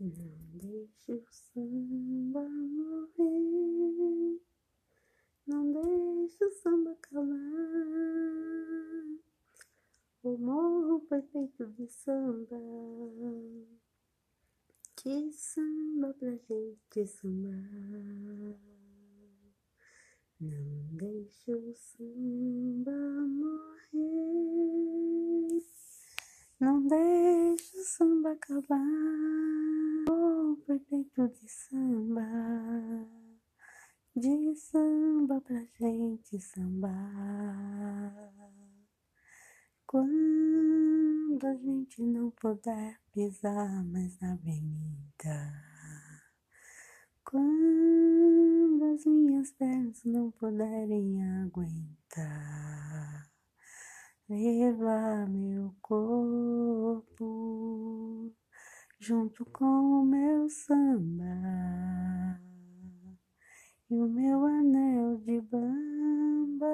Não deixe o samba morrer, não deixe o samba calar. O morro foi feito de samba, de samba pra gente sambar. Não deixe o samba morrer, não deixe o samba acabar foi feito de samba, de samba pra gente sambar. Quando a gente não puder pisar mais na avenida, quando as minhas pernas não puderem aguentar, levar meu corpo junto com o meu samba e o meu anel de bamba.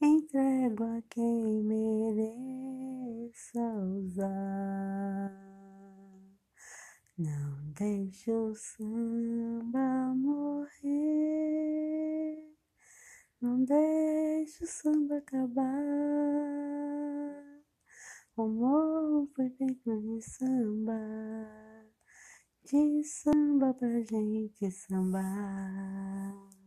Entrego a quem mereça usar. Não deixe o samba morrer, não deixe o samba acabar. O morro foi feito de samba, de samba pra gente sambar.